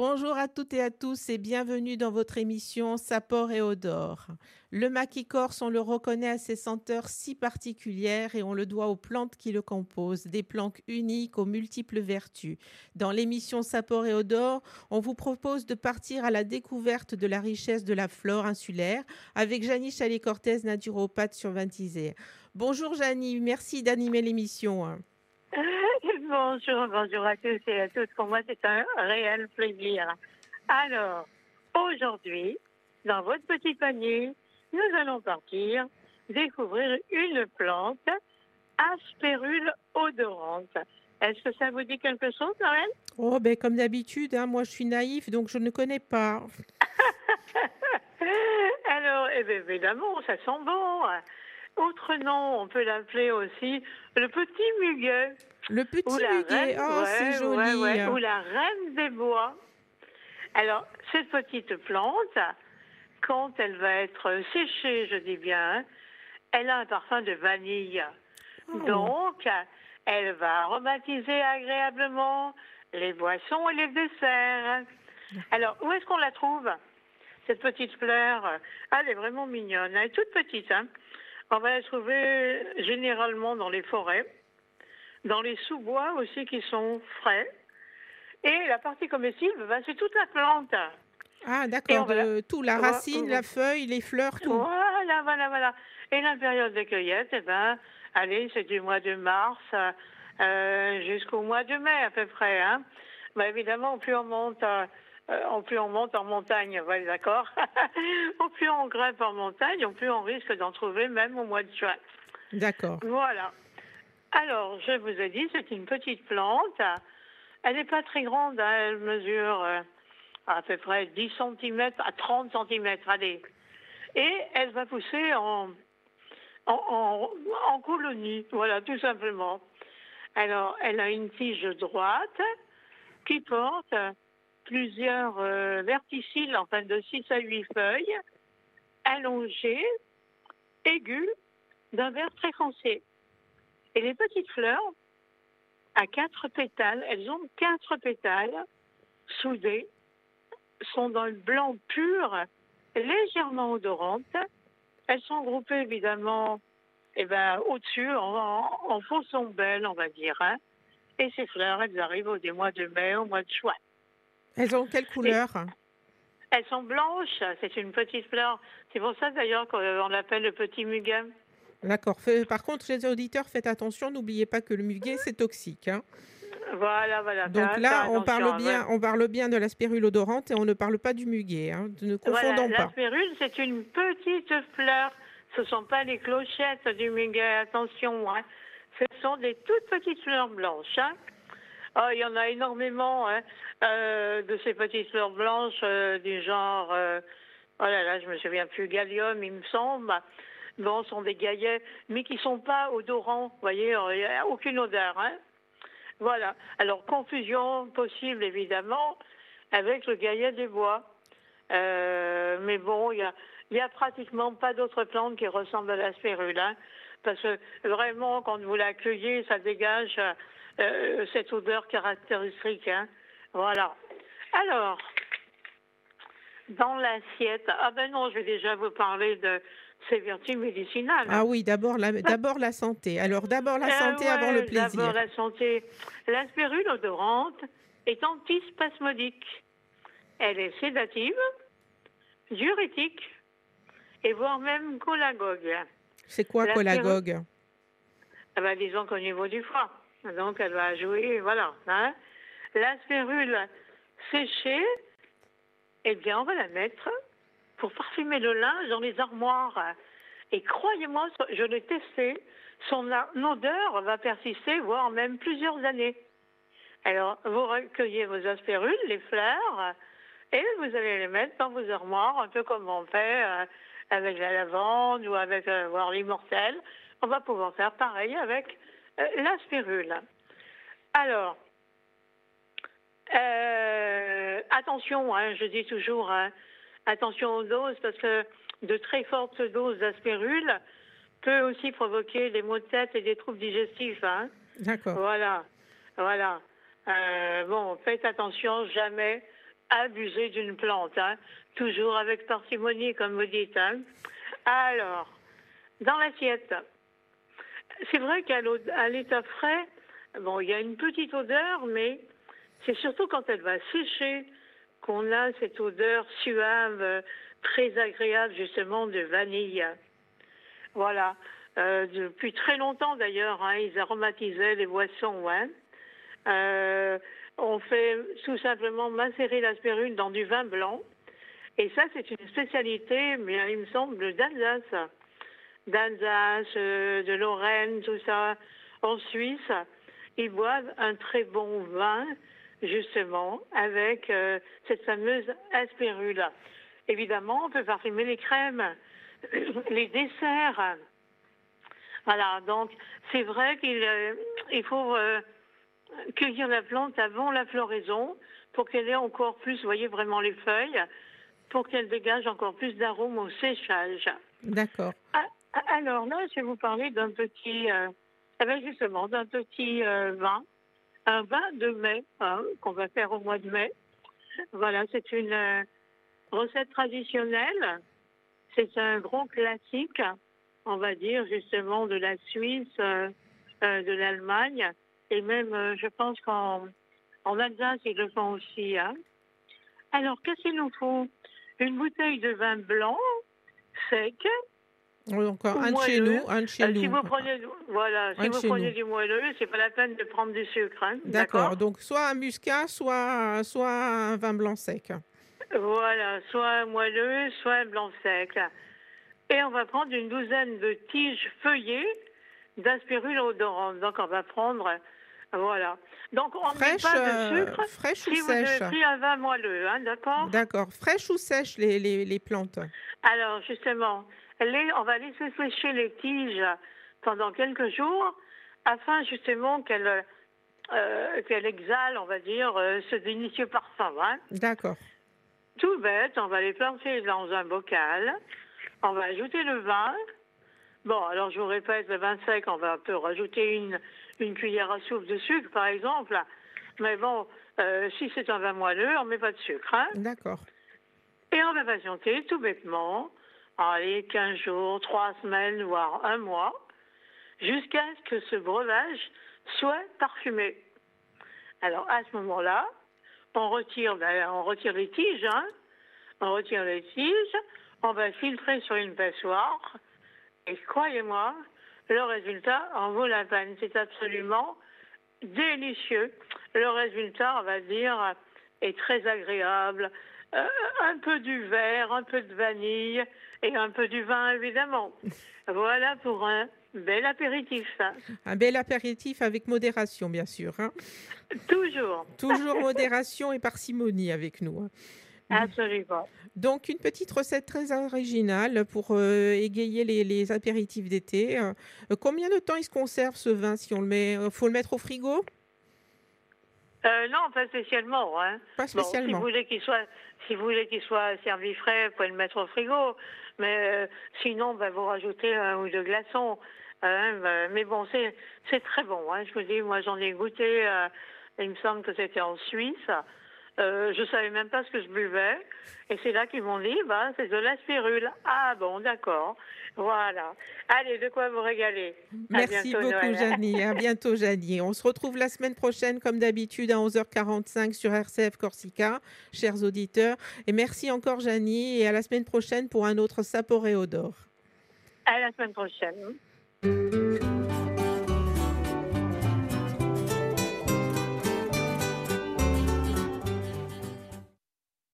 Bonjour à toutes et à tous et bienvenue dans votre émission Sapor et Odor. Le maquis corse, on le reconnaît à ses senteurs si particulières et on le doit aux plantes qui le composent, des plantes uniques aux multiples vertus. Dans l'émission Sapor et Odor, on vous propose de partir à la découverte de la richesse de la flore insulaire avec Janie Chalet-Cortez, naturopathe sur Ventisère. Bonjour Janie, merci d'animer l'émission. Bonjour, bonjour à tous et à toutes. Pour moi, c'est un réel plaisir. Alors, aujourd'hui, dans votre petit panier, nous allons partir découvrir une plante, aspérule odorante. Est-ce que ça vous dit quelque chose, Noël Oh, ben comme d'habitude, hein, moi je suis naïf, donc je ne connais pas. Alors, eh bien, évidemment, ça sent bon. Autre nom, on peut l'appeler aussi le petit muguet. Le petit Ou la muguet, reine, oh, c'est joli. ouais, ouais, ou la reine des bois. Alors, cette petite plante, quand elle va être séchée, je dis bien, elle a un parfum de vanille. Oh. Donc, elle va aromatiser agréablement les boissons et les desserts. Alors, où est-ce qu'on la trouve Cette petite fleur, Ah, elle est vraiment mignonne. Elle est toute petite. Hein. On va la trouver généralement dans les forêts, dans les sous-bois aussi qui sont frais. Et la partie comestible, ben, c'est toute la plante. Ah, d'accord, va de tout, la va- racine, on la va- feuille, les fleurs, tout. Voilà, voilà, voilà. Et la période de cueillette, eh ben, allez, c'est du mois de mars euh, jusqu'au mois de mai à peu près. Hein. Évidemment, plus on monte, euh, euh, plus on monte en montagne, ouais, d'accord. plus on grimpe en montagne, plus on risque d'en trouver même au mois de juin. D'accord. Voilà. Alors, je vous ai dit, c'est une petite plante. Elle n'est pas très grande, hein, elle mesure euh, à peu près 10 cm à 30 cm, allez. Et elle va pousser en, en, en, colonie, voilà, tout simplement. Alors, elle a une tige droite qui porte plusieurs euh, verticilles, enfin de 6 à 8 feuilles, allongées, aiguës, d'un vert très foncé. Et les petites fleurs, à quatre pétales, elles ont quatre pétales soudés, sont dans le blanc pur, légèrement odorantes. Elles sont groupées évidemment eh ben, au-dessus, en, en, faux ombelles, on va dire. hein. Et ces fleurs, elles arrivent au des mois de mai, au mois de juin. Elles ont quelle couleur? Elles sont blanches, c'est une petite fleur. C'est pour ça d'ailleurs qu'on l'appelle le petit muguet. D'accord. Par contre, les auditeurs, faites attention, n'oubliez pas que le muguet, c'est toxique. hein. Voilà, voilà. Donc là, on parle, attention, bien, on parle bien de la spirule odorante et on ne parle pas du muguet. hein. Ne confondons Voilà, pas. la spirule, c'est une petite fleur. Ce ne sont pas les clochettes du muguet, attention. hein. Ce sont des toutes petites fleurs blanches. hein. Oh, il y en a énormément hein, euh, de ces petites fleurs blanches euh, du genre, euh, oh là là, je me souviens plus, gallium, il me semble. Bon, ce sont des gaillets, mais qui sont pas odorants, vous voyez, il n'y a aucune odeur. Hein. Voilà. Alors, confusion possible, évidemment, avec le gaillet des bois. Euh, mais bon, il y a, pratiquement pas d'autres plantes qui ressemblent à la spirule. hein, parce que vraiment, quand vous la cueillez, ça dégage euh, cette odeur caractéristique. hein. Voilà. Alors, dans l'assiette, ah ben non, je vais déjà vous parler de ses vertus médicinales. Ah oui, d'abord la, d'abord la santé. Alors d'abord la Euh, santé ouais, avant le plaisir. D'abord la santé. La spirule odorante est antispasmodique. Elle est sédative, diurétique et voire même cholagogue. C'est quoi la cholagogue Ah ben, disons qu'au niveau du foie. Donc elle va jouer, voilà. hein. La spirule séchée, eh bien on va la mettre pour parfumer le linge dans les armoires. Et croyez-moi, je l'ai testé, son odeur va persister, voire même plusieurs années. Alors, vous recueillez vos aspirules, les fleurs, et vous allez les mettre dans vos armoires, un peu comme on fait euh, avec la lavande ou avec euh, l'immortel. On va pouvoir faire pareil avec euh, la spirule. Alors, attention, hein, je dis toujours, hein, attention aux doses, parce que de très fortes doses d'aspirule peut aussi provoquer des maux de tête et des troubles digestifs. Hein. D'accord. Voilà, voilà. Euh, bon, faites attention, jamais abuser d'une plante, hein. toujours avec parcimonie, comme vous dites. Hein. Alors, dans l'assiette, c'est vrai qu'à l'état frais, bon, il y a une petite odeur, mais c'est surtout quand elle va sécher qu'on a cette odeur suave, très agréable justement de vanille. Voilà. Euh, depuis très longtemps d'ailleurs, hein, ils aromatisaient les boissons. Hein. Euh, on fait tout simplement macérer la spirule dans du vin blanc. Et ça, c'est une spécialité, mais il me semble, d'Alsace. D'Alsace, euh, de Lorraine, tout ça. En Suisse, ils boivent un très bon vin, justement, avec cette fameuse aspérule. Évidemment, on peut parfumer les crèmes, les desserts. Voilà, donc c'est vrai qu'il euh, faut euh, cueillir la plante avant la floraison pour qu'elle ait encore plus, vous voyez vraiment les feuilles, pour qu'elle dégage encore plus d'arômes au séchage. D'accord. Ah, alors là, je vais vous parler d'un petit, euh, eh ben, justement, d'un petit vin, un vin de mai hein, qu'on va faire au mois de mai. Voilà, c'est une recette traditionnelle. C'est un grand classique, on va dire, justement, de la Suisse, euh, euh, de l'Allemagne, et même, euh, je pense qu'en en Alsace, ils le font aussi. Hein. Alors, qu'est-ce qu'il nous faut? Une bouteille de vin blanc, sec. Encore un de chez nous, un de chez nous. Si vous prenez, voilà, si vous prenez du moelleux, c'est pas la peine de prendre du sucre. Hein, D'accord. Donc, soit un muscat, soit, soit un vin blanc sec. Voilà, soit un moelleux, soit un blanc sec. Et on va prendre une douzaine de tiges feuillées d'aspirule odorante. Donc on va prendre, voilà. Donc on ne met pas de euh, sucre fraîche si ou vous sèche avez pris un vin moelleux, hein, d'accord D'accord. Fraîche ou sèche les, les, les plantes? Alors justement, les, on va laisser sécher les tiges pendant quelques jours afin justement qu'elles euh, qu'elle exhalent, on va dire, euh, ce délicieux parfum. Hein. D'accord. Tout bête, on va les planter dans un bocal. On va ajouter le vin. Bon, alors je vous répète, le vin sec, on va un peu rajouter une, une cuillère à soupe de sucre, par exemple. Mais bon, euh, si c'est un vin moelleux, on ne met pas de sucre. Hein. D'accord. Et on va patienter tout bêtement, allez, 15 jours, 3 semaines, voire un mois, jusqu'à ce que ce breuvage soit parfumé. Alors à ce moment-là, on retire, ben, on retire les tiges, hein. on retire les tiges, on va filtrer sur une passoire, et croyez-moi, le résultat en vaut la peine. C'est absolument délicieux. Le résultat, on va dire, est très agréable. Euh, un peu du verre, un peu de vanille et un peu du vin, évidemment. Voilà pour un bel apéritif. Un bel apéritif avec modération, bien sûr. Hein. Toujours. Toujours modération et parcimonie avec nous. Hein. Absolument. Donc, une petite recette très originale pour euh, égayer les, apéritifs d'été. Euh, combien de temps il se conserve ce vin si on le met faut le mettre au frigo? Non, pas spécialement. Hein. Pas spécialement. si vous voulez qu'il soit, si vous voulez qu'il soit servi frais, vous pouvez le mettre au frigo. Mais sinon, bah, vous rajoutez un ou deux glaçons. Hein, bah, mais bon, c'est très bon. Hein. Je vous dis, moi, j'en ai goûté. il me semble que c'était en Suisse. Euh, je savais même pas ce que je buvais. Et c'est là qu'ils m'ont dit, bah, c'est de la spirule. Ah bon, d'accord. Voilà. Allez, de quoi vous régaler. Merci beaucoup, Janie. À bientôt, Janie. On se retrouve la semaine prochaine, comme d'habitude, à 11h45 sur RCF Corsica, chers auditeurs. Et merci encore, Janie. Et à la semaine prochaine pour un autre Saporéodore. À la semaine prochaine.